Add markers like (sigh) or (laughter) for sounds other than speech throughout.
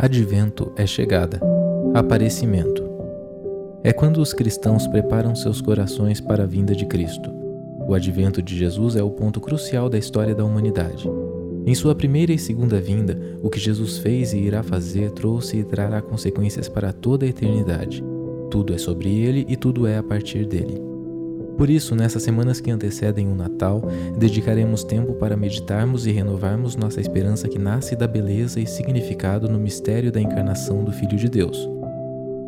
Advento é chegada, aparecimento. É quando os cristãos preparam seus corações para a vinda de Cristo. O advento de Jesus é o ponto crucial da história da humanidade. Em sua primeira e segunda vinda, o que Jesus fez e irá fazer trouxe e trará consequências para toda a eternidade. Tudo é sobre ele e tudo é a partir dele. Por isso, nessas semanas que antecedem o Natal, dedicaremos tempo para meditarmos e renovarmos nossa esperança que nasce da beleza e significado no mistério da encarnação do Filho de Deus.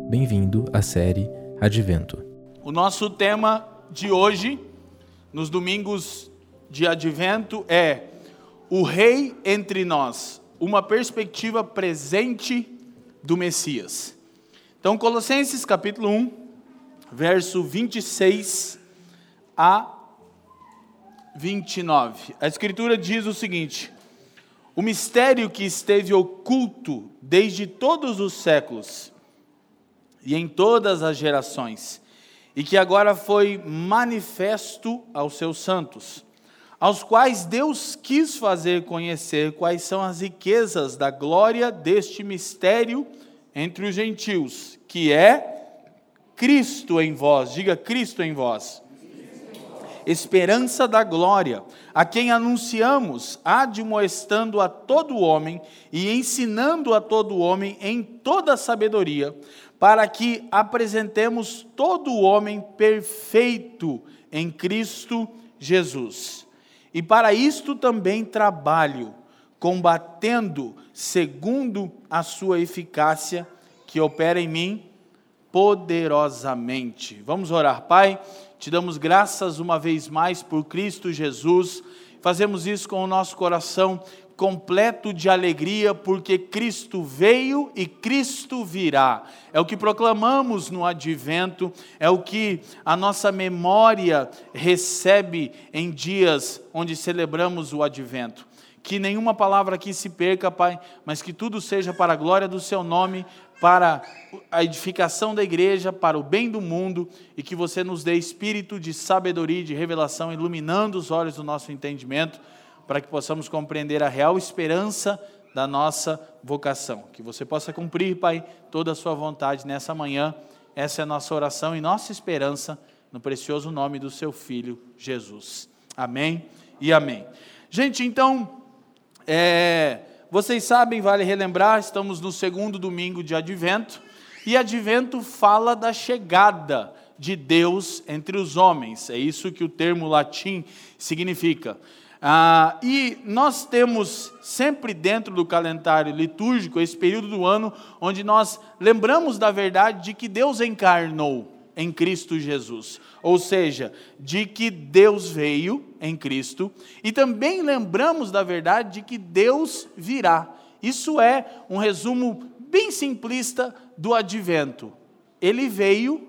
Bem-vindo à série Advento. O nosso tema de hoje, nos domingos de Advento, é O Rei entre nós, uma perspectiva presente do Messias. Então, Colossenses capítulo 1, verso 26 a 29. A Escritura diz o seguinte: O mistério que esteve oculto desde todos os séculos e em todas as gerações, e que agora foi manifesto aos seus santos, aos quais Deus quis fazer conhecer quais são as riquezas da glória deste mistério entre os gentios, que é Cristo em vós. Diga Cristo em vós esperança da glória, a quem anunciamos, admoestando a todo homem e ensinando a todo homem em toda sabedoria, para que apresentemos todo homem perfeito em Cristo Jesus. E para isto também trabalho, combatendo segundo a sua eficácia que opera em mim poderosamente. Vamos orar, Pai. Te damos graças uma vez mais por Cristo Jesus. Fazemos isso com o nosso coração completo de alegria, porque Cristo veio e Cristo virá. É o que proclamamos no advento, é o que a nossa memória recebe em dias onde celebramos o advento. Que nenhuma palavra aqui se perca, Pai, mas que tudo seja para a glória do Seu nome, para a edificação da igreja, para o bem do mundo e que você nos dê espírito de sabedoria e de revelação, iluminando os olhos do nosso entendimento, para que possamos compreender a real esperança da nossa vocação. Que você possa cumprir, Pai, toda a sua vontade nessa manhã. Essa é a nossa oração e nossa esperança no precioso nome do seu filho Jesus. Amém e amém. Gente, então, é vocês sabem, vale relembrar, estamos no segundo domingo de Advento, e Advento fala da chegada de Deus entre os homens, é isso que o termo latim significa. Ah, e nós temos sempre dentro do calendário litúrgico esse período do ano onde nós lembramos da verdade de que Deus encarnou em Cristo Jesus. Ou seja, de que Deus veio em Cristo e também lembramos da verdade de que Deus virá. Isso é um resumo bem simplista do advento. Ele veio,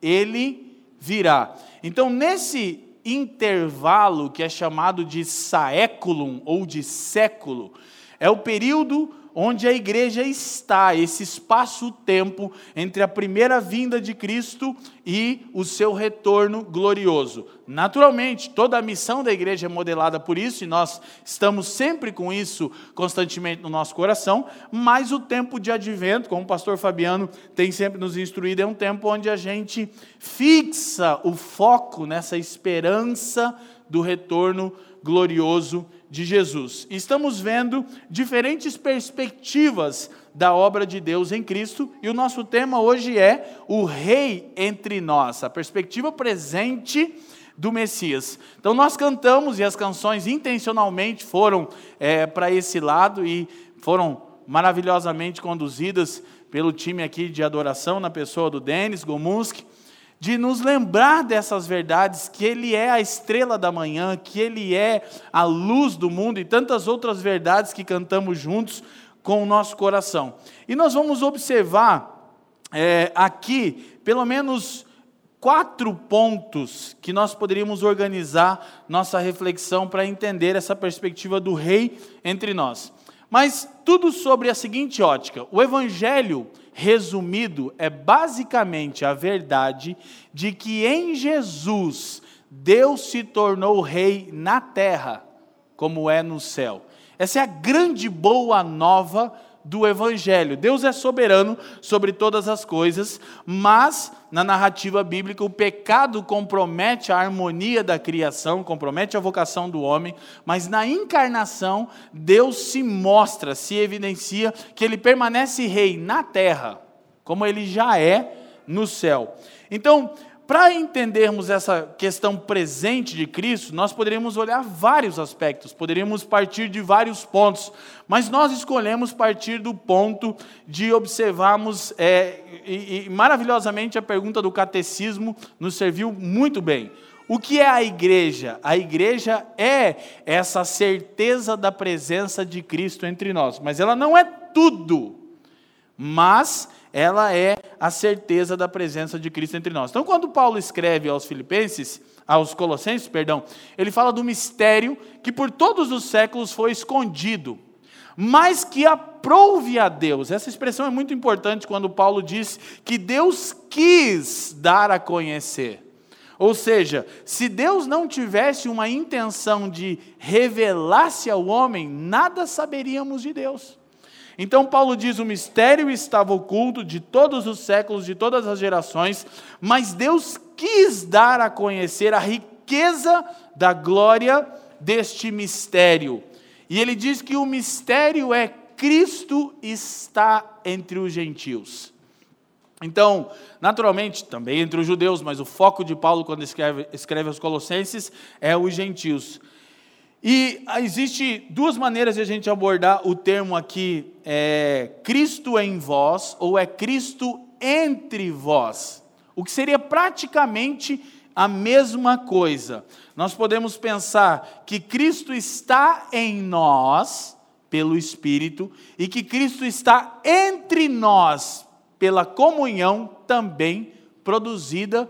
ele virá. Então, nesse intervalo que é chamado de saeculum ou de século, é o período onde a igreja está, esse espaço-tempo entre a primeira vinda de Cristo e o seu retorno glorioso. Naturalmente, toda a missão da igreja é modelada por isso, e nós estamos sempre com isso constantemente no nosso coração, mas o tempo de advento, como o pastor Fabiano tem sempre nos instruído, é um tempo onde a gente fixa o foco nessa esperança do retorno glorioso de Jesus. Estamos vendo diferentes perspectivas da obra de Deus em Cristo e o nosso tema hoje é o Rei entre nós, a perspectiva presente do Messias. Então nós cantamos e as canções intencionalmente foram é, para esse lado e foram maravilhosamente conduzidas pelo time aqui de adoração na pessoa do Denis Gomunski de nos lembrar dessas verdades, que Ele é a estrela da manhã, que Ele é a luz do mundo e tantas outras verdades que cantamos juntos com o nosso coração. E nós vamos observar é, aqui, pelo menos, quatro pontos que nós poderíamos organizar nossa reflexão para entender essa perspectiva do Rei entre nós. Mas tudo sobre a seguinte ótica: o Evangelho resumido, é basicamente a verdade de que em Jesus Deus se tornou rei na terra, como é no céu. Essa é a grande boa nova do Evangelho. Deus é soberano sobre todas as coisas, mas na narrativa bíblica o pecado compromete a harmonia da criação, compromete a vocação do homem, mas na encarnação Deus se mostra, se evidencia que ele permanece rei na terra, como ele já é no céu. Então, para entendermos essa questão presente de Cristo, nós poderíamos olhar vários aspectos, poderíamos partir de vários pontos, mas nós escolhemos partir do ponto de observarmos, é, e, e maravilhosamente a pergunta do catecismo nos serviu muito bem. O que é a igreja? A igreja é essa certeza da presença de Cristo entre nós, mas ela não é tudo, mas ela é a certeza da presença de Cristo entre nós. Então, quando Paulo escreve aos Filipenses, aos Colossenses, perdão, ele fala do mistério que por todos os séculos foi escondido, mas que aprouve a Deus. Essa expressão é muito importante quando Paulo diz que Deus quis dar a conhecer. Ou seja, se Deus não tivesse uma intenção de revelar-se ao homem, nada saberíamos de Deus. Então, Paulo diz: o mistério estava oculto de todos os séculos, de todas as gerações, mas Deus quis dar a conhecer a riqueza da glória deste mistério. E ele diz que o mistério é Cristo está entre os gentios. Então, naturalmente, também entre os judeus, mas o foco de Paulo quando escreve, escreve aos Colossenses é os gentios. E existe duas maneiras de a gente abordar o termo aqui, é, Cristo em vós, ou é Cristo entre vós, o que seria praticamente a mesma coisa. Nós podemos pensar que Cristo está em nós, pelo Espírito, e que Cristo está entre nós, pela comunhão também produzida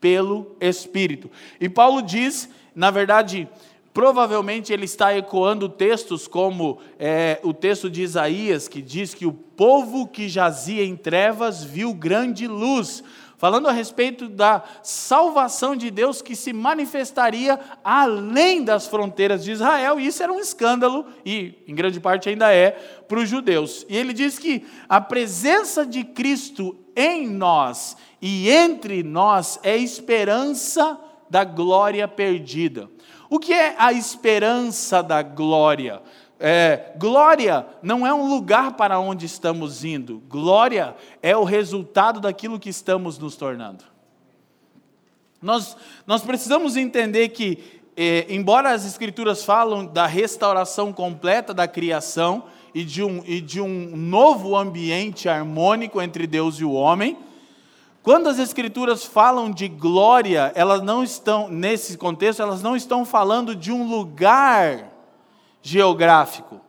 pelo Espírito. E Paulo diz, na verdade, Provavelmente ele está ecoando textos como é, o texto de Isaías, que diz que o povo que jazia em trevas viu grande luz, falando a respeito da salvação de Deus que se manifestaria além das fronteiras de Israel, e isso era um escândalo, e em grande parte ainda é, para os judeus. E ele diz que a presença de Cristo em nós e entre nós é esperança da glória perdida. O que é a esperança da glória? É, glória não é um lugar para onde estamos indo, glória é o resultado daquilo que estamos nos tornando. Nós, nós precisamos entender que, é, embora as Escrituras falam da restauração completa da criação e de, um, e de um novo ambiente harmônico entre Deus e o homem, quando as escrituras falam de glória, elas não estão, nesse contexto, elas não estão falando de um lugar geográfico.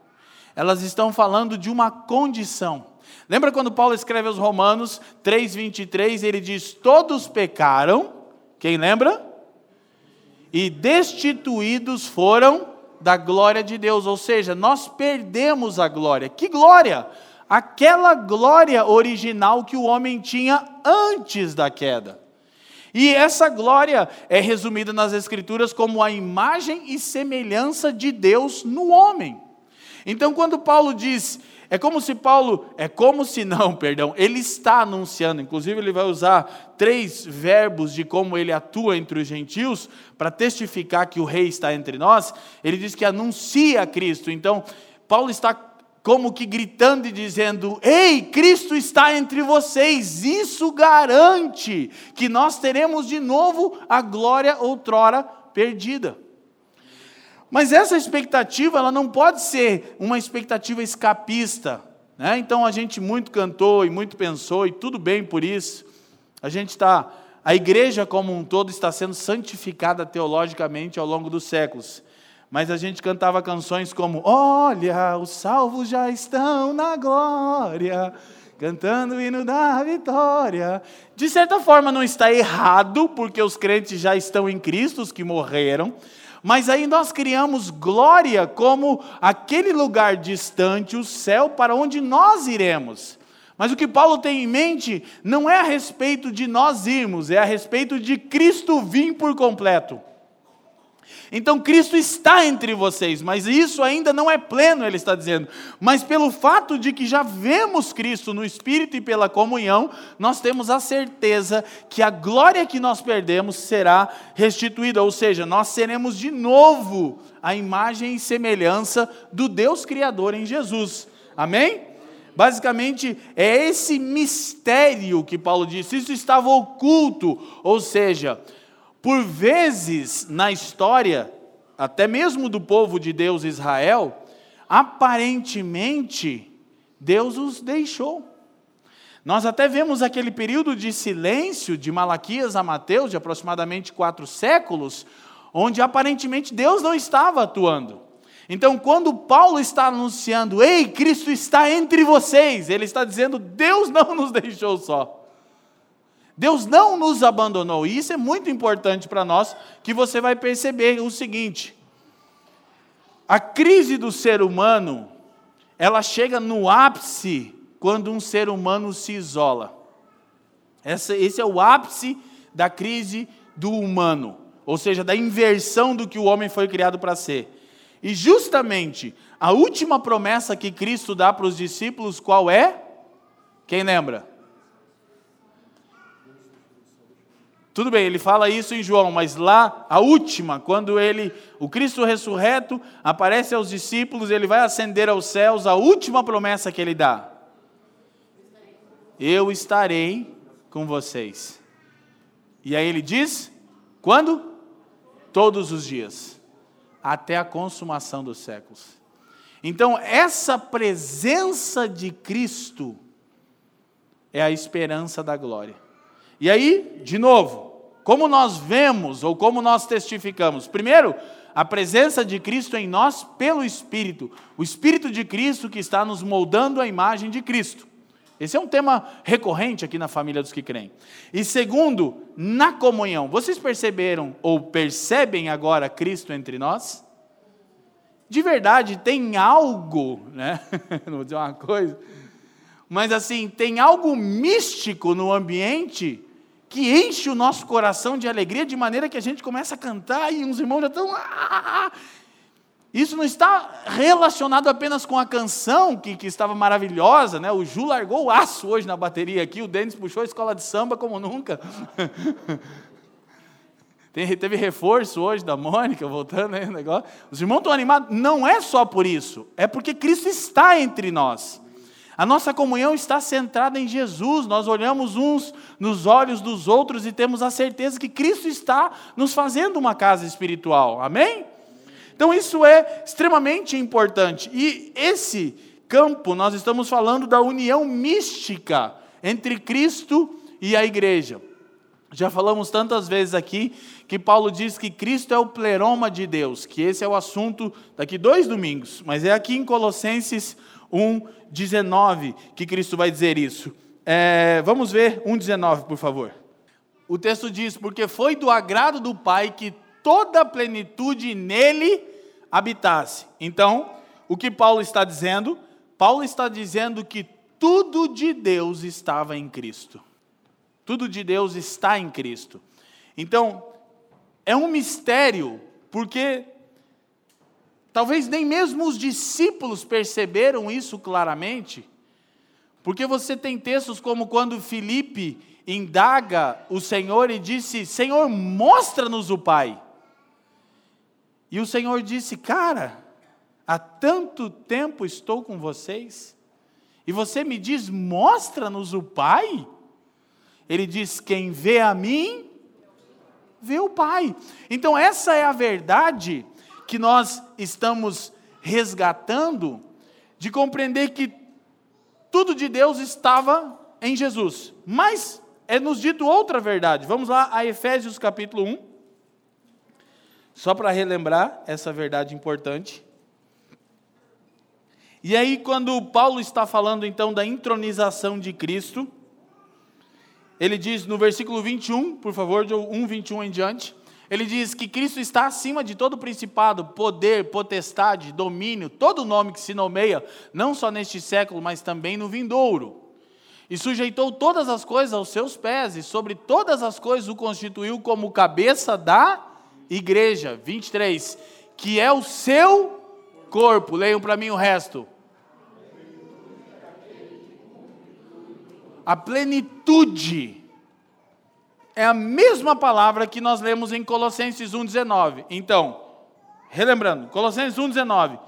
Elas estão falando de uma condição. Lembra quando Paulo escreve aos Romanos 3:23, ele diz: "Todos pecaram". Quem lembra? E destituídos foram da glória de Deus, ou seja, nós perdemos a glória. Que glória? Aquela glória original que o homem tinha antes da queda. E essa glória é resumida nas Escrituras como a imagem e semelhança de Deus no homem. Então, quando Paulo diz, é como se Paulo, é como se (laughs) não, perdão, ele está anunciando, inclusive ele vai usar três verbos de como ele atua entre os gentios, para testificar que o rei está entre nós, ele diz que anuncia Cristo. Então, Paulo está como que gritando e dizendo: Ei, Cristo está entre vocês. Isso garante que nós teremos de novo a glória outrora perdida. Mas essa expectativa, ela não pode ser uma expectativa escapista. Né? Então a gente muito cantou e muito pensou, e tudo bem por isso. A gente está, a igreja como um todo está sendo santificada teologicamente ao longo dos séculos mas a gente cantava canções como Olha, os salvos já estão na glória, cantando o hino da vitória. De certa forma não está errado, porque os crentes já estão em Cristo, os que morreram, mas aí nós criamos glória como aquele lugar distante, o céu, para onde nós iremos. Mas o que Paulo tem em mente não é a respeito de nós irmos, é a respeito de Cristo vir por completo. Então Cristo está entre vocês, mas isso ainda não é pleno, ele está dizendo. Mas pelo fato de que já vemos Cristo no Espírito e pela comunhão, nós temos a certeza que a glória que nós perdemos será restituída, ou seja, nós seremos de novo a imagem e semelhança do Deus Criador em Jesus. Amém? Basicamente, é esse mistério que Paulo disse, isso estava oculto, ou seja, por vezes na história, até mesmo do povo de Deus Israel, aparentemente Deus os deixou. Nós até vemos aquele período de silêncio de Malaquias a Mateus, de aproximadamente quatro séculos, onde aparentemente Deus não estava atuando. Então, quando Paulo está anunciando, ei, Cristo está entre vocês, ele está dizendo, Deus não nos (laughs) deixou só. Deus não nos abandonou. E isso é muito importante para nós, que você vai perceber o seguinte: a crise do ser humano, ela chega no ápice quando um ser humano se isola. Esse, é o ápice da crise do humano, ou seja, da inversão do que o homem foi criado para ser. E justamente a última promessa que Cristo dá para os discípulos, qual é? Quem lembra? Tudo bem, ele fala isso em João, mas lá, a última, quando ele, o Cristo ressurreto, aparece aos discípulos, ele vai ascender aos céus, a última promessa que ele dá: Eu estarei com vocês. E aí ele diz: Quando? Todos os dias, até a consumação dos séculos. Então, essa presença de Cristo é a esperança da glória. E aí, de novo, como nós vemos ou como nós testificamos? Primeiro, a presença de Cristo em nós pelo Espírito, o Espírito de Cristo que está nos moldando a imagem de Cristo. Esse é um tema recorrente aqui na família dos que creem. E segundo, na comunhão. Vocês perceberam ou percebem agora Cristo entre nós? De verdade, tem algo, né? (laughs) Não vou dizer uma coisa, mas assim, tem algo místico no ambiente que enche o nosso coração de alegria, de maneira que a gente começa a cantar e uns irmãos já estão. Ah, ah, ah. Isso não está relacionado apenas com a canção, que, que estava maravilhosa, né? O Ju largou o aço hoje na bateria aqui, o Denis puxou a escola de samba como nunca. (laughs) Teve reforço hoje da Mônica, voltando aí o negócio. Os irmãos estão animados. Não é só por isso, é porque Cristo está entre nós. A nossa comunhão está centrada em Jesus, nós olhamos uns nos olhos dos outros e temos a certeza que Cristo está nos fazendo uma casa espiritual, amém? Então isso é extremamente importante. E esse campo, nós estamos falando da união mística entre Cristo e a igreja. Já falamos tantas vezes aqui que Paulo diz que Cristo é o pleroma de Deus, que esse é o assunto daqui dois domingos, mas é aqui em Colossenses 1,19 que Cristo vai dizer isso. É, vamos ver 1,19, por favor. O texto diz: Porque foi do agrado do Pai que toda a plenitude nele habitasse. Então, o que Paulo está dizendo? Paulo está dizendo que tudo de Deus estava em Cristo. Tudo de Deus está em Cristo. Então, é um mistério, porque Talvez nem mesmo os discípulos perceberam isso claramente, porque você tem textos como quando Filipe indaga o Senhor e disse: Senhor, mostra-nos o Pai. E o Senhor disse: Cara, há tanto tempo estou com vocês, e você me diz: Mostra-nos o Pai. Ele diz: Quem vê a mim, vê o Pai. Então, essa é a verdade que nós estamos resgatando de compreender que tudo de Deus estava em Jesus. Mas é nos dito outra verdade. Vamos lá a Efésios capítulo 1. Só para relembrar essa verdade importante. E aí, quando Paulo está falando então da intronização de Cristo, ele diz no versículo 21, por favor, de 1, 21 em diante. Ele diz que Cristo está acima de todo principado, poder, potestade, domínio, todo nome que se nomeia, não só neste século, mas também no vindouro. E sujeitou todas as coisas aos seus pés, e sobre todas as coisas o constituiu como cabeça da igreja, 23, que é o seu corpo. Leiam para mim o resto. A plenitude é a mesma palavra que nós lemos em Colossenses 1,19. Então, relembrando, Colossenses 1,19.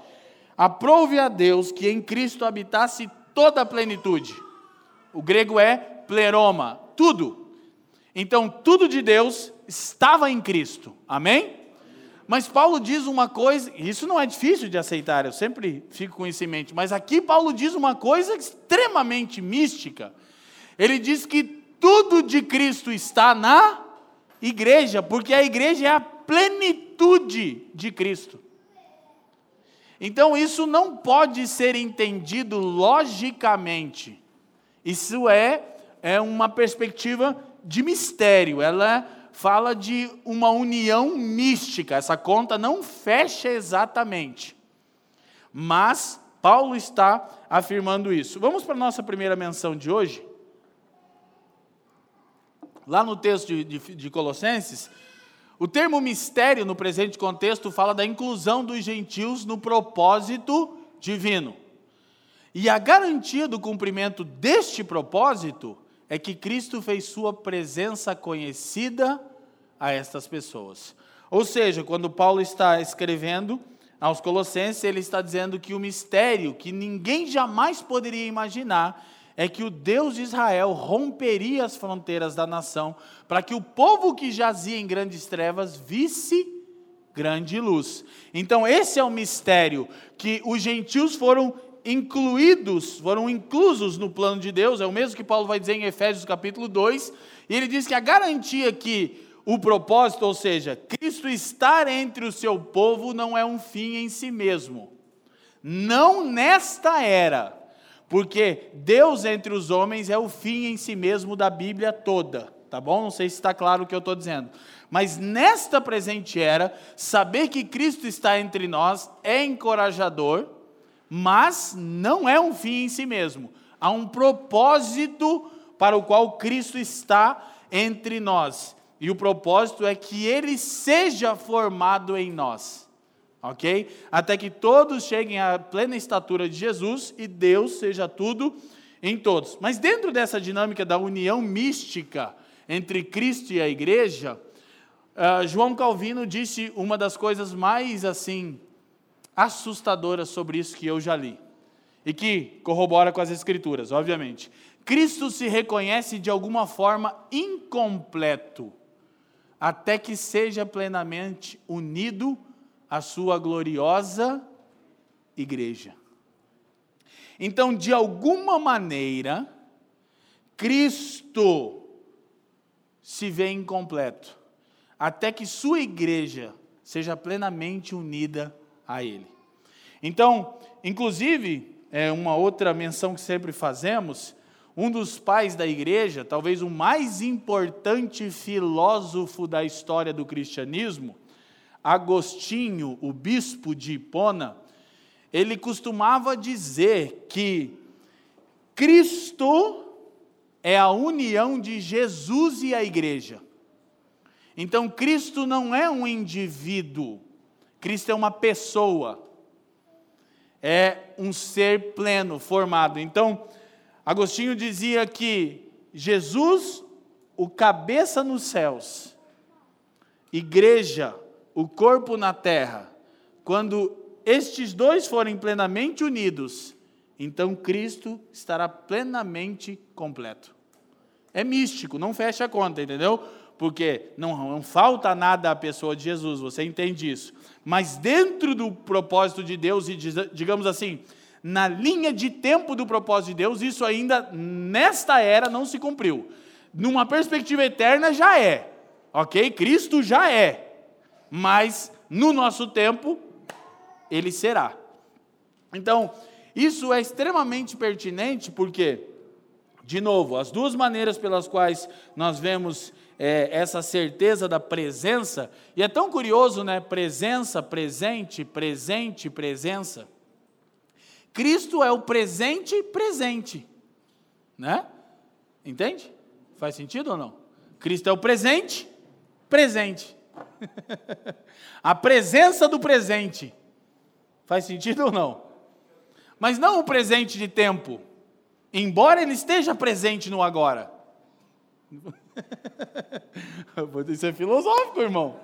Aprove a Deus que em Cristo habitasse toda a plenitude. O grego é pleroma, tudo. Então, tudo de Deus estava em Cristo. Amém? Mas Paulo diz uma coisa, isso não é difícil de aceitar, eu sempre fico com isso em mente, mas aqui Paulo diz uma coisa extremamente mística. Ele diz que tudo de Cristo está na igreja, porque a igreja é a plenitude de Cristo. Então isso não pode ser entendido logicamente. Isso é, é uma perspectiva de mistério, ela fala de uma união mística. Essa conta não fecha exatamente. Mas Paulo está afirmando isso. Vamos para a nossa primeira menção de hoje. Lá no texto de, de, de Colossenses, o termo mistério no presente contexto fala da inclusão dos gentios no propósito divino. E a garantia do cumprimento deste propósito é que Cristo fez sua presença conhecida a estas pessoas. Ou seja, quando Paulo está escrevendo aos Colossenses, ele está dizendo que o mistério que ninguém jamais poderia imaginar é que o Deus de Israel romperia as fronteiras da nação para que o povo que jazia em grandes trevas visse grande luz. Então, esse é o mistério que os gentios foram incluídos, foram inclusos no plano de Deus, é o mesmo que Paulo vai dizer em Efésios capítulo 2, e ele diz que a garantia que o propósito, ou seja, Cristo estar entre o seu povo não é um fim em si mesmo. Não nesta era, porque Deus entre os homens é o fim em si mesmo da Bíblia toda, tá bom? Não sei se está claro o que eu estou dizendo. Mas nesta presente era, saber que Cristo está entre nós é encorajador, mas não é um fim em si mesmo. Há um propósito para o qual Cristo está entre nós. E o propósito é que ele seja formado em nós. Ok? Até que todos cheguem à plena estatura de Jesus e Deus seja tudo em todos. Mas dentro dessa dinâmica da união mística entre Cristo e a igreja, uh, João Calvino disse uma das coisas mais assim assustadoras sobre isso que eu já li e que corrobora com as escrituras, obviamente. Cristo se reconhece de alguma forma incompleto até que seja plenamente unido à sua gloriosa igreja. Então, de alguma maneira, Cristo se vê incompleto, até que sua igreja seja plenamente unida a Ele. Então, inclusive, é uma outra menção que sempre fazemos, um dos pais da igreja, talvez o mais importante filósofo da história do cristianismo, Agostinho, o bispo de Hipona, ele costumava dizer que Cristo é a união de Jesus e a igreja. Então, Cristo não é um indivíduo, Cristo é uma pessoa, é um ser pleno, formado. Então, Agostinho dizia que Jesus, o cabeça nos céus, igreja, o corpo na terra, quando estes dois forem plenamente unidos, então Cristo estará plenamente completo. É místico, não fecha a conta, entendeu? Porque não, não falta nada à pessoa de Jesus, você entende isso. Mas dentro do propósito de Deus, e digamos assim, na linha de tempo do propósito de Deus, isso ainda nesta era não se cumpriu. Numa perspectiva eterna já é, ok? Cristo já é, mas no nosso tempo ele será. Então, isso é extremamente pertinente porque, de novo, as duas maneiras pelas quais nós vemos é, essa certeza da presença, e é tão curioso, né? Presença, presente, presente, presença. Cristo é o presente presente. Né? Entende? Faz sentido ou não? Cristo é o presente presente. (laughs) a presença do presente. Faz sentido ou não? Mas não o presente de tempo, embora ele esteja presente no agora. (laughs) Isso é filosófico, irmão.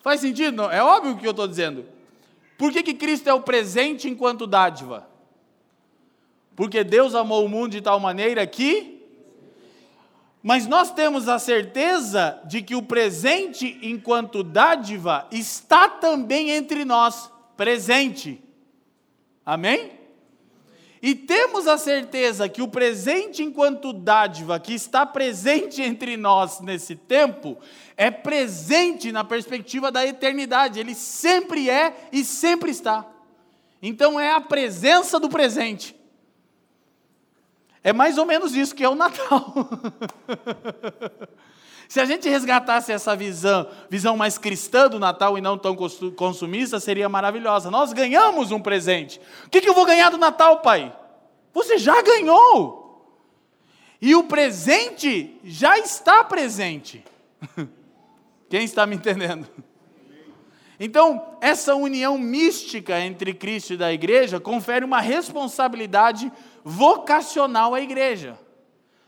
Faz sentido? É óbvio o que eu estou dizendo. Por que, que Cristo é o presente enquanto dádiva? Porque Deus amou o mundo de tal maneira que. Mas nós temos a certeza de que o presente enquanto dádiva está também entre nós, presente. Amém? E temos a certeza que o presente enquanto dádiva que está presente entre nós nesse tempo é presente na perspectiva da eternidade, ele sempre é e sempre está. Então é a presença do presente. É mais ou menos isso que é o Natal. (laughs) Se a gente resgatasse essa visão, visão mais cristã do Natal e não tão consumista, seria maravilhosa. Nós ganhamos um presente. O que, eu vou ganhar do Natal, pai? Você já ganhou. E o presente já está presente. (laughs) Quem está me entendendo? Então, essa união mística entre Cristo e da igreja confere uma responsabilidade vocacional à igreja.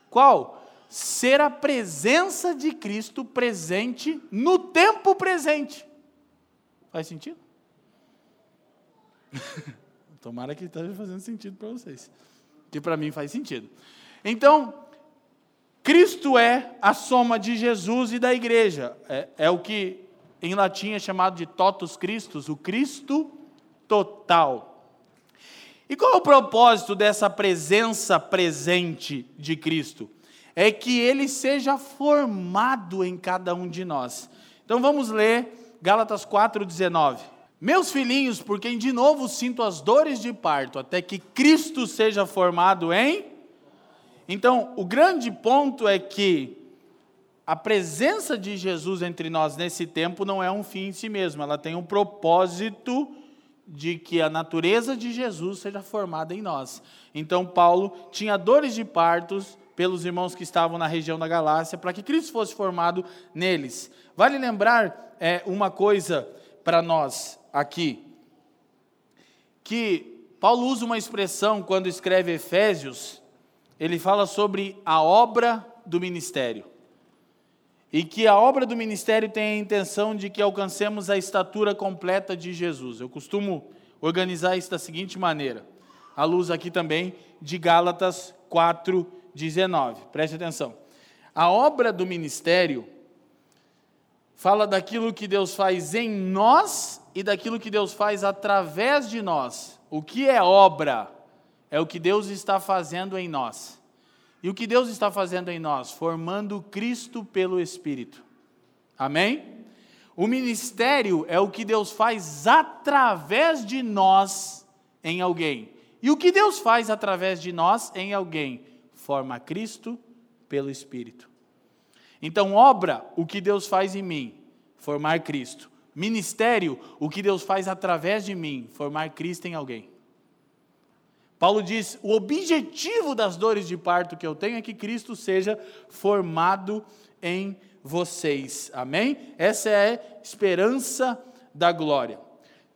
Qual? ser a presença de Cristo presente no tempo presente. Faz sentido? (laughs) Tomara que esteja fazendo sentido para vocês. Que para mim faz sentido. Então, Cristo é a soma de Jesus e da igreja. É, é o que em latim é chamado de totus Christus, o Cristo total. E qual é o propósito dessa presença presente de Cristo? é que ele seja formado em cada um de nós. Então vamos ler Gálatas 4,19. Meus filhinhos, por quem de novo sinto as dores de parto, até que Cristo seja formado em. Então, o grande ponto é que a presença de Jesus entre nós nesse tempo não é um fim em si mesmo, ela tem um propósito de que a natureza de Jesus seja formada em nós. Então, Paulo tinha dores de partos pelos irmãos que estavam na região da Galácia, para que Cristo fosse formado neles. Vale lembrar é, uma coisa para nós aqui, que Paulo usa uma expressão quando escreve Efésios, ele fala sobre a obra do ministério. E que a obra do ministério tem a intenção de que alcancemos a estatura completa de Jesus. Eu costumo organizar isso da seguinte maneira, à luz aqui também de Gálatas 4, 19. Preste atenção. A obra do ministério fala daquilo que Deus faz em nós e daquilo que Deus faz através de nós. O que é obra? É o que Deus está fazendo em nós. E o que Deus está fazendo em nós? Formando Cristo pelo Espírito. Amém? O ministério é o que Deus faz através de nós em alguém. E o que Deus faz através de nós em alguém? forma Cristo pelo Espírito. Então, obra, o que Deus faz em mim, formar Cristo. Ministério, o que Deus faz através de mim, formar Cristo em alguém. Paulo diz: o objetivo das dores de parto que eu tenho é que Cristo seja formado em vocês. Amém? Essa é a esperança da glória.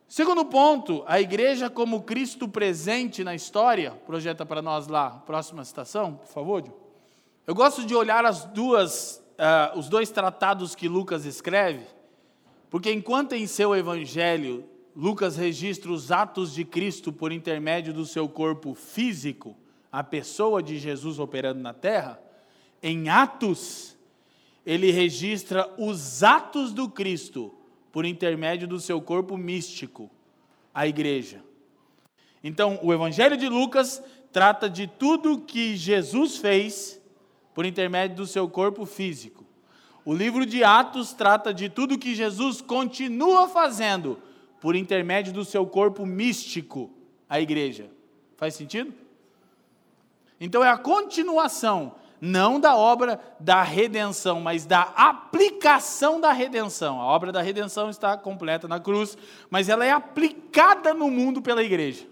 Segundo ponto, a igreja como Cristo presente na história, projeta para nós lá, próxima citação, por favor. Eu gosto de olhar as duas, uh, os dois tratados que Lucas escreve, porque enquanto em seu evangelho Lucas registra os atos de Cristo por intermédio do seu corpo físico, a pessoa de Jesus operando na terra, em Atos ele registra os atos do Cristo por intermédio do seu corpo místico, a igreja. Então, o Evangelho de Lucas trata de tudo que Jesus fez por intermédio do seu corpo físico. O livro de Atos trata de tudo que Jesus continua fazendo por intermédio do seu corpo místico, a igreja. Faz sentido? Então é a continuação não da obra da redenção, mas da aplicação da redenção. A obra da redenção está completa na cruz, mas ela é aplicada no mundo pela igreja.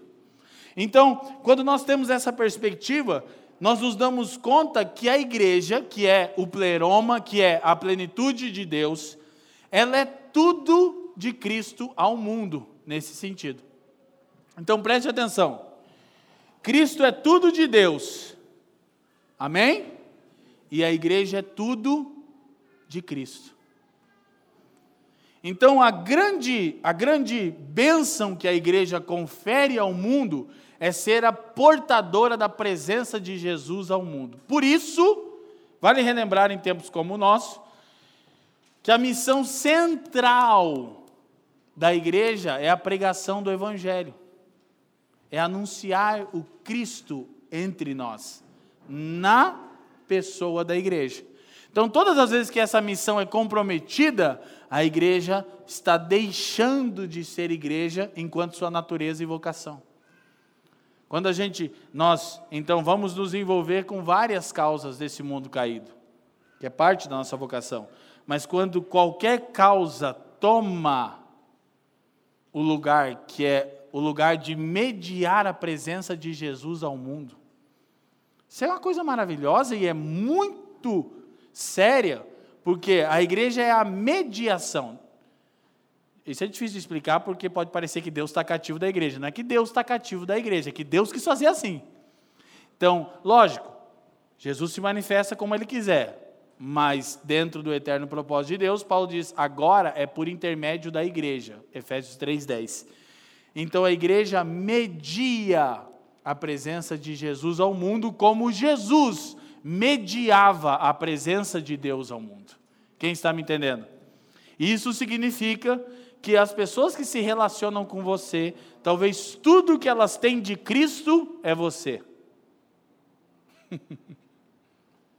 Então, quando nós temos essa perspectiva, nós nos damos conta que a igreja, que é o pleroma, que é a plenitude de Deus, ela é tudo de Cristo ao mundo, nesse sentido. Então preste atenção. Cristo é tudo de Deus. Amém? E a igreja é tudo de Cristo. Então a grande a grande bênção que a igreja confere ao mundo é ser a portadora da presença de Jesus ao mundo. Por isso, vale relembrar em tempos como o nosso, que a missão central da igreja é a pregação do Evangelho, é anunciar o Cristo entre nós, na pessoa da igreja. Então, todas as vezes que essa missão é comprometida, a igreja está deixando de ser igreja enquanto sua natureza e vocação. Quando a gente, nós, então, vamos nos envolver com várias causas desse mundo caído, que é parte da nossa vocação. Mas quando qualquer causa toma o lugar que é o lugar de mediar a presença de Jesus ao mundo, isso é uma coisa maravilhosa e é muito séria, porque a igreja é a mediação. Isso é difícil de explicar porque pode parecer que Deus está cativo da igreja. Não é que Deus está cativo da igreja, é que Deus quis fazer assim. Então, lógico, Jesus se manifesta como ele quiser, mas dentro do eterno propósito de Deus, Paulo diz: agora é por intermédio da igreja. Efésios 3,10. Então a igreja media a presença de Jesus ao mundo como Jesus mediava a presença de Deus ao mundo. Quem está me entendendo? Isso significa que as pessoas que se relacionam com você, talvez tudo que elas têm de Cristo é você. (laughs)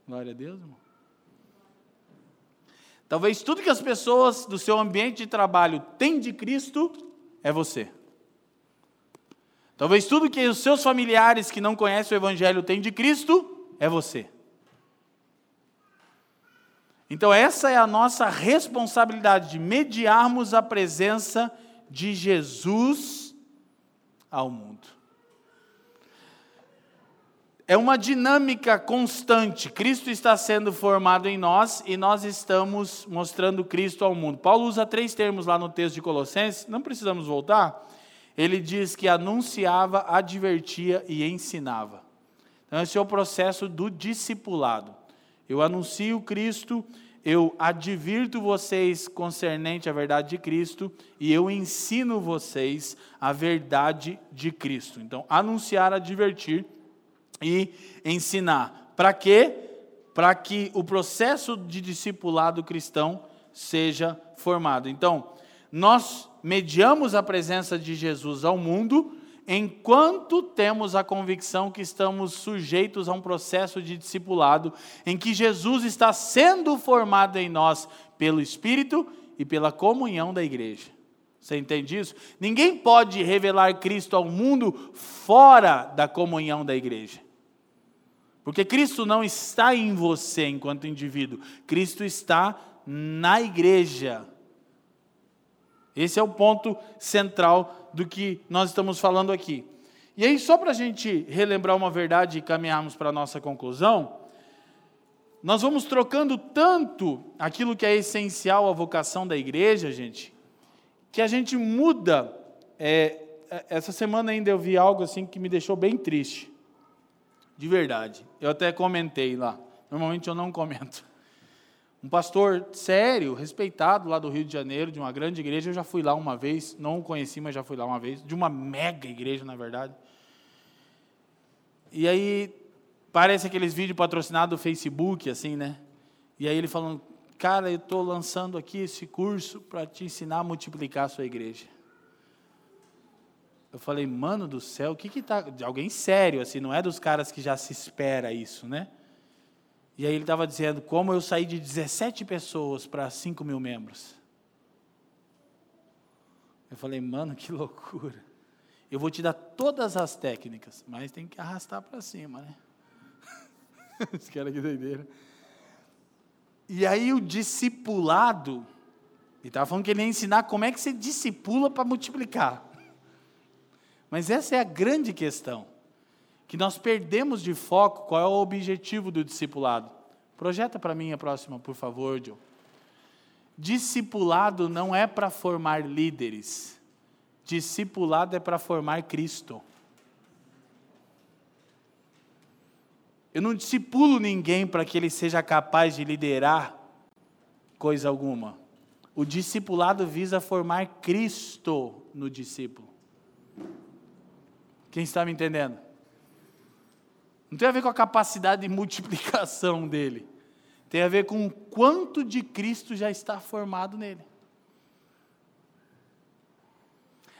Glória a Deus, irmão. Talvez tudo que as pessoas do seu ambiente de trabalho têm de Cristo é você. Talvez tudo que os seus familiares que não conhecem o Evangelho têm de Cristo é você. Então, essa é a nossa responsabilidade de mediarmos a presença de Jesus ao mundo. É uma dinâmica constante. Cristo está sendo formado em nós e nós estamos mostrando Cristo ao mundo. Paulo usa três termos lá no texto de Colossenses, não precisamos voltar. Ele diz que anunciava, advertia e ensinava. Então, esse é o processo do discipulado. Eu anuncio Cristo, eu advirto vocês concernente à verdade de Cristo e eu ensino vocês a verdade de Cristo. Então, anunciar, advertir e ensinar. Para quê? Para que o processo de discipulado cristão seja formado. Então, nós mediamos a presença de Jesus ao mundo enquanto temos a convicção que estamos sujeitos a um processo de discipulado, em que Jesus está sendo formado em nós pelo Espírito e pela comunhão da igreja. Você entende isso? Ninguém pode revelar Cristo ao mundo fora da comunhão da igreja. Porque Cristo não está em você enquanto indivíduo, Cristo está na igreja. Esse é o ponto central do que nós estamos falando aqui. E aí, só para a gente relembrar uma verdade e caminharmos para a nossa conclusão, nós vamos trocando tanto aquilo que é essencial à vocação da igreja, gente, que a gente muda. É, é essa semana ainda eu vi algo assim que me deixou bem triste, de verdade. Eu até comentei lá. Normalmente eu não comento. Um pastor sério, respeitado lá do Rio de Janeiro, de uma grande igreja. Eu já fui lá uma vez, não o conheci, mas já fui lá uma vez. De uma mega igreja, na verdade. E aí, parece aqueles vídeos patrocinados do Facebook, assim, né? E aí ele falando, cara, eu estou lançando aqui esse curso para te ensinar a multiplicar a sua igreja. Eu falei, mano do céu, o que que tá... De alguém sério, assim, não é dos caras que já se espera isso, né? E aí ele estava dizendo como eu saí de 17 pessoas para 5 mil membros. Eu falei, mano, que loucura. Eu vou te dar todas as técnicas, mas tem que arrastar para cima, né? (laughs) Esse cara que doideira. E aí o discipulado, ele estava falando que ele ia ensinar como é que você discipula para multiplicar. Mas essa é a grande questão que nós perdemos de foco qual é o objetivo do discipulado. Projeta para mim a próxima, por favor, Joe. Discipulado não é para formar líderes, discipulado é para formar Cristo. Eu não discipulo ninguém para que ele seja capaz de liderar coisa alguma. O discipulado visa formar Cristo no discípulo. Quem está me entendendo? Não tem a ver com a capacidade de multiplicação dele. Tem a ver com o quanto de Cristo já está formado nele.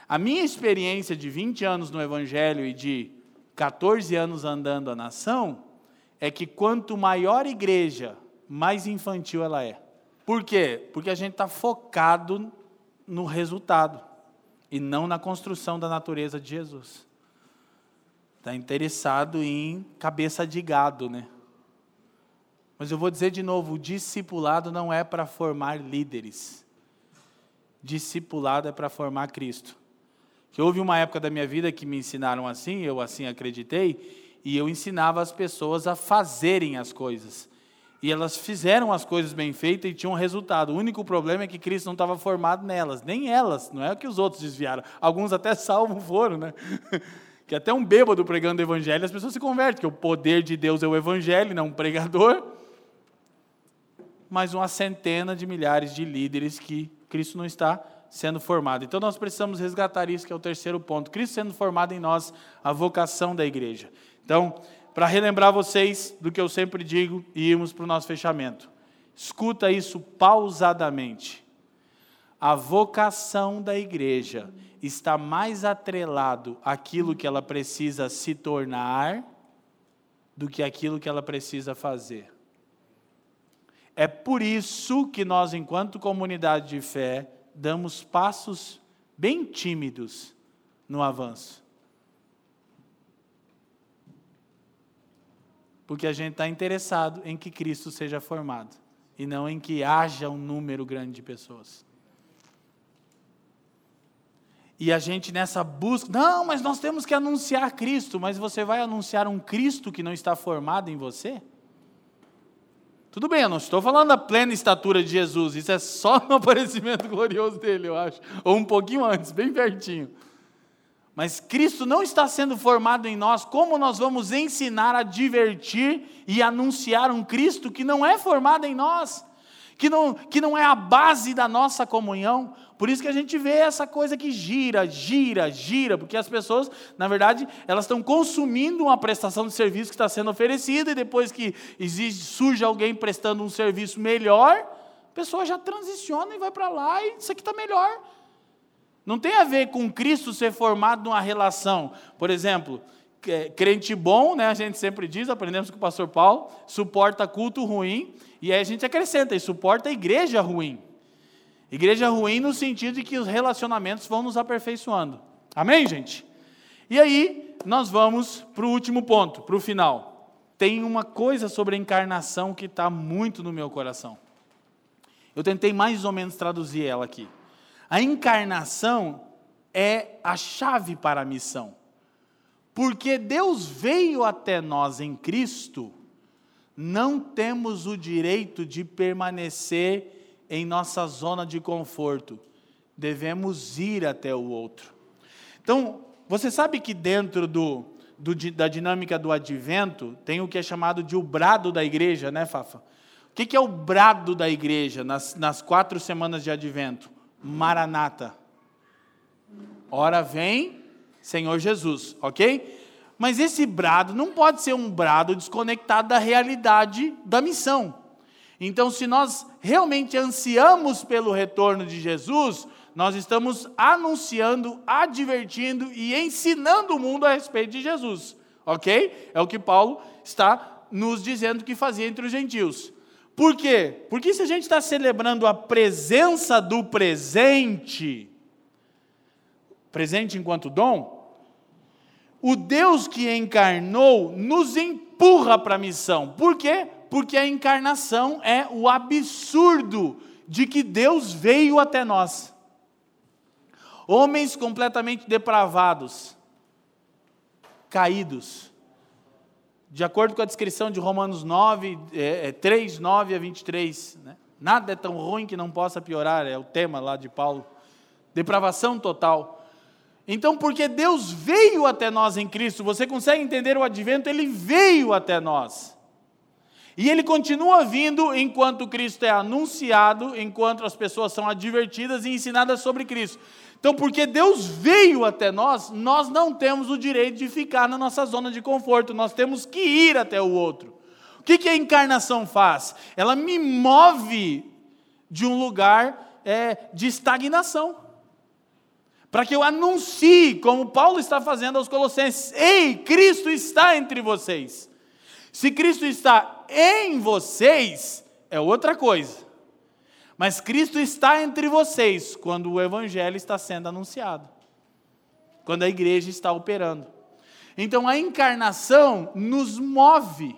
A minha experiência de 20 anos no Evangelho e de 14 anos andando a nação é que quanto maior igreja, mais infantil ela é. Por quê? Porque a gente está focado no resultado e não na construção da natureza de Jesus. Está interessado em cabeça de gado, né? Mas eu vou dizer de novo: o discipulado não é para formar líderes. Discipulado é para formar Cristo. Que houve uma época da minha vida que me ensinaram assim, eu assim acreditei, e eu ensinava as pessoas a fazerem as coisas. E elas fizeram as coisas bem feitas e tinham resultado. O único problema é que Cristo não estava formado nelas, nem elas, não é o que os outros desviaram. Alguns até salvos foram, né? (laughs) que até um bêbado pregando o evangelho, as pessoas se convertem, que o poder de Deus é o evangelho, não um pregador mas uma centena de milhares de líderes que Cristo não está sendo formado. Então nós precisamos resgatar isso, que é o terceiro ponto. Cristo sendo formado em nós, a vocação da igreja. Então, para relembrar vocês do que eu sempre digo e irmos para o nosso fechamento. Escuta isso pausadamente. A vocação da igreja está mais atrelado àquilo que ela precisa se tornar do que aquilo que ela precisa fazer. É por isso que nós, enquanto comunidade de fé, damos passos bem tímidos no avanço. Porque a gente está interessado em que Cristo seja formado e não em que haja um número grande de pessoas. E a gente nessa busca, não, mas nós temos que anunciar Cristo, mas você vai anunciar um Cristo que não está formado em você? Tudo bem, eu não estou falando da plena estatura de Jesus, isso é só (laughs) no aparecimento glorioso dele, eu acho. Ou um pouquinho antes, bem pertinho. Mas Cristo não está sendo formado em nós, como nós vamos ensinar a divertir e anunciar um Cristo que não é formado em nós? Que não, que não é a base da nossa comunhão. Por isso que a gente vê essa coisa que gira, gira, gira, porque as pessoas, na verdade, elas estão consumindo uma prestação de serviço que está sendo oferecida, e depois que surge alguém prestando um serviço melhor, a pessoa já transiciona e vai para lá, e isso aqui está melhor. Não tem a ver com Cristo ser formado numa relação. Por exemplo, crente bom, né, a gente sempre diz, aprendemos com o pastor Paulo, suporta culto ruim, e aí a gente acrescenta, e suporta igreja ruim. Igreja ruim no sentido de que os relacionamentos vão nos aperfeiçoando. Amém, gente? E aí, nós vamos para o último ponto, para o final. Tem uma coisa sobre a encarnação que está muito no meu coração. Eu tentei mais ou menos traduzir ela aqui. A encarnação é a chave para a missão. Porque Deus veio até nós em Cristo não temos o direito de permanecer em nossa zona de conforto. Devemos ir até o outro. Então, você sabe que dentro do, do, da dinâmica do advento, tem o que é chamado de o brado da igreja, né, Fafa? O que, é o brado da igreja nas, nas quatro semanas de advento? Maranata. Ora vem, Senhor Jesus, ok? Mas esse brado não pode ser um brado desconectado da realidade da missão. Então, se nós realmente ansiamos pelo retorno de Jesus, nós estamos anunciando, advertindo e ensinando o mundo a respeito de Jesus. Ok? É o que Paulo está nos dizendo que fazia entre os gentios. Por quê? Porque se a gente está celebrando a presença do presente, presente enquanto dom, o Deus que encarnou nos empurra para a missão. Por quê? Porque a encarnação é o absurdo de que Deus veio até nós. Homens completamente depravados, caídos. De acordo com a descrição de Romanos 9, é, 3, 9 a 23, né? Nada é tão ruim que não possa piorar, é o tema lá de Paulo. Depravação total. Então, porque Deus veio até nós em Cristo, você consegue entender o advento? Ele veio até nós. E ele continua vindo enquanto Cristo é anunciado, enquanto as pessoas são advertidas e ensinadas sobre Cristo. Então, porque Deus veio até nós, nós não temos o direito de ficar na nossa zona de conforto, nós temos que ir até o outro. O que, que a encarnação faz? Ela me move de um lugar é, de estagnação. Para que eu anuncie, como Paulo está fazendo aos Colossenses: Ei, Cristo está entre vocês. Se Cristo está em vocês, é outra coisa. Mas Cristo está entre vocês quando o Evangelho está sendo anunciado, quando a igreja está operando. Então a encarnação nos move,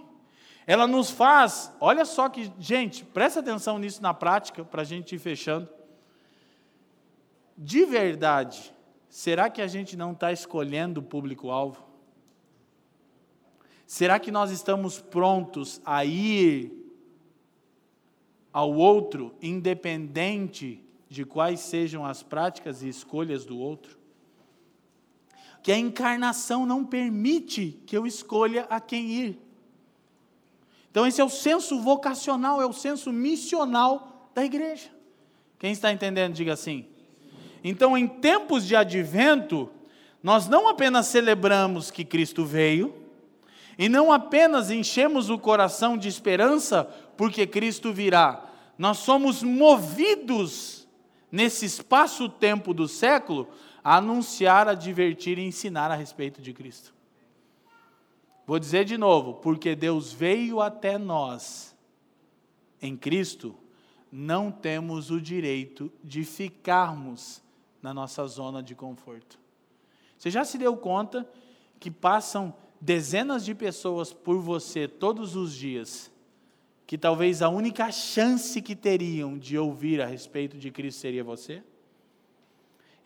ela nos faz. Olha só que, gente, presta atenção nisso na prática, para a gente ir fechando. De verdade, será que a gente não está escolhendo o público-alvo? Será que nós estamos prontos a ir ao outro, independente de quais sejam as práticas e escolhas do outro? Que a encarnação não permite que eu escolha a quem ir. Então, esse é o senso vocacional, é o senso missional da igreja. Quem está entendendo, diga assim. Então, em tempos de advento, nós não apenas celebramos que Cristo veio, e não apenas enchemos o coração de esperança porque Cristo virá, nós somos movidos nesse espaço-tempo do século a anunciar, a divertir e ensinar a respeito de Cristo. Vou dizer de novo, porque Deus veio até nós em Cristo, não temos o direito de ficarmos na nossa zona de conforto. Você já se deu conta que passam dezenas de pessoas por você todos os dias, que talvez a única chance que teriam de ouvir a respeito de Cristo seria você?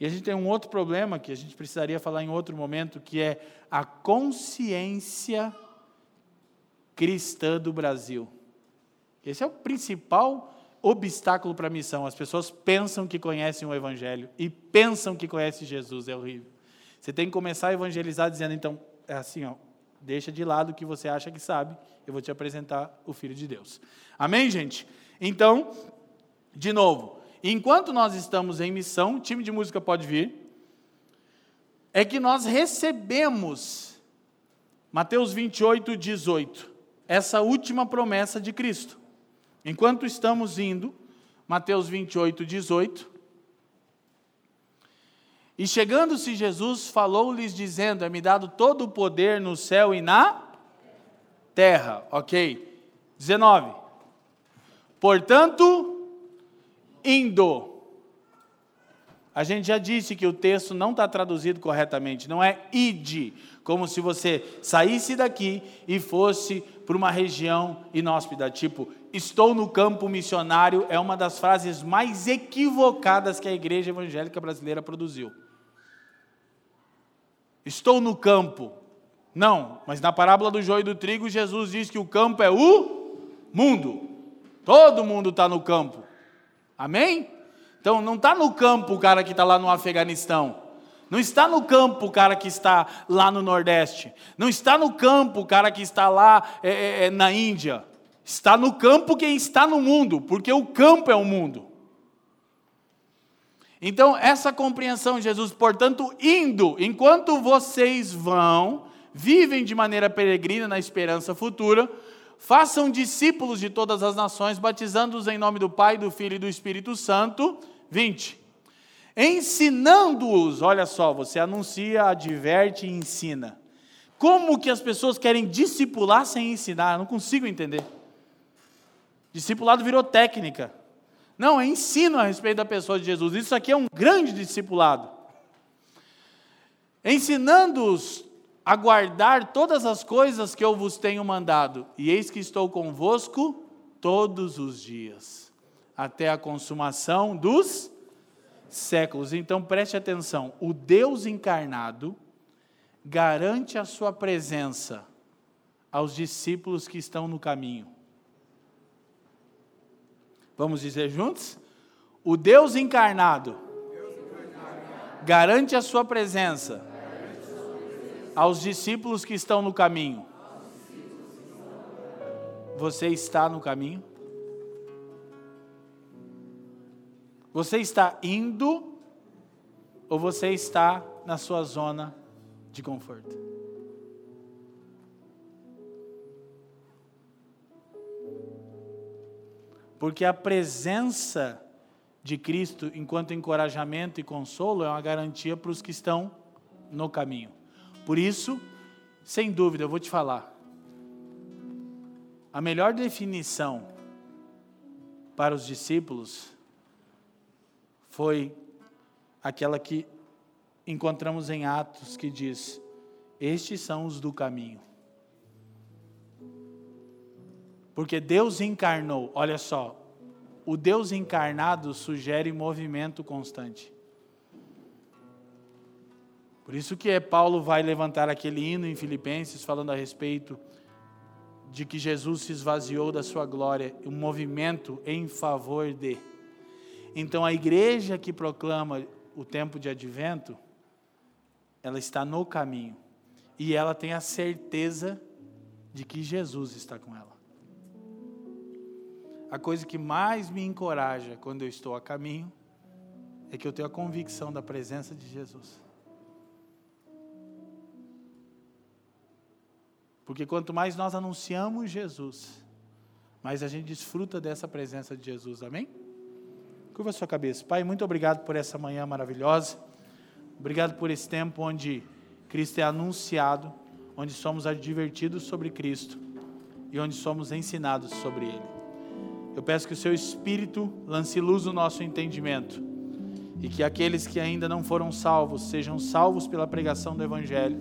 E a gente tem um outro problema que a gente precisaria falar em outro momento, que é a consciência cristã do Brasil. Esse é o principal obstáculo para a missão. As pessoas pensam que conhecem o Evangelho e pensam que conhecem Jesus. É horrível. Você tem que começar a evangelizar dizendo, então, é assim, ó, deixa de lado o que você acha que sabe, eu vou te apresentar o Filho de Deus. Amém, gente? Então, de novo, enquanto nós estamos em missão, time de música pode vir, é que nós recebemos, Mateus 28, 18, essa última promessa de Cristo. Enquanto estamos indo, Mateus 28, 18, e chegando-se Jesus, falou-lhes, dizendo: É-me dado todo o poder no céu e na terra. Ok. 19. Portanto, indo. A gente já disse que o texto não está traduzido corretamente, não é ide, como se você saísse daqui e fosse para uma região inóspita, tipo, estou no campo missionário, é uma das frases mais equivocadas que a igreja evangélica brasileira produziu. Estou no campo. Não, mas na parábola do joio e do trigo, Jesus diz que o campo é o mundo. Todo mundo está no campo. Amém? Então não está no campo o cara que está lá no Afeganistão. Não está no campo o cara que está lá no Nordeste. Não está no campo o cara que está lá é, é, é na Índia. Está no campo quem está no mundo, porque o campo é o mundo. Então, essa compreensão de Jesus, portanto, indo, enquanto vocês vão, vivem de maneira peregrina na esperança futura, façam discípulos de todas as nações, batizando-os em nome do Pai, do Filho e do Espírito Santo. 20. Ensinando-os, olha só, você anuncia, adverte e ensina. Como que as pessoas querem discipular sem ensinar? Eu não consigo entender. Discipulado virou técnica. Não, é ensino a respeito da pessoa de Jesus. Isso aqui é um grande discipulado. Ensinando-os a guardar todas as coisas que eu vos tenho mandado, e eis que estou convosco todos os dias, até a consumação dos séculos. Então preste atenção: o Deus encarnado garante a sua presença aos discípulos que estão no caminho. Vamos dizer juntos? O Deus encarnado garante a sua presença aos discípulos que estão no caminho. Você está no caminho? Você está indo ou você está na sua zona de conforto? Porque a presença de Cristo enquanto encorajamento e consolo é uma garantia para os que estão no caminho. Por isso, sem dúvida, eu vou te falar. A melhor definição para os discípulos foi aquela que encontramos em Atos, que diz: Estes são os do caminho. Porque Deus encarnou, olha só, o Deus encarnado sugere movimento constante. Por isso que é Paulo vai levantar aquele hino em Filipenses falando a respeito de que Jesus se esvaziou da sua glória, um movimento em favor de. Então a igreja que proclama o tempo de advento, ela está no caminho e ela tem a certeza de que Jesus está com ela a coisa que mais me encoraja quando eu estou a caminho é que eu tenho a convicção da presença de Jesus. Porque quanto mais nós anunciamos Jesus, mais a gente desfruta dessa presença de Jesus. Amém? Curva a sua cabeça. Pai, muito obrigado por essa manhã maravilhosa. Obrigado por esse tempo onde Cristo é anunciado, onde somos advertidos sobre Cristo e onde somos ensinados sobre Ele. Eu peço que o seu Espírito lance luz no nosso entendimento e que aqueles que ainda não foram salvos sejam salvos pela pregação do Evangelho,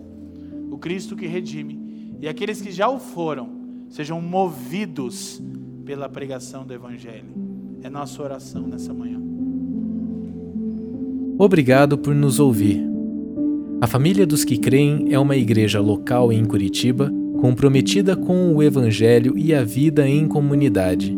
o Cristo que redime, e aqueles que já o foram sejam movidos pela pregação do Evangelho. É nossa oração nessa manhã. Obrigado por nos ouvir. A Família dos que Creem é uma igreja local em Curitiba comprometida com o Evangelho e a vida em comunidade.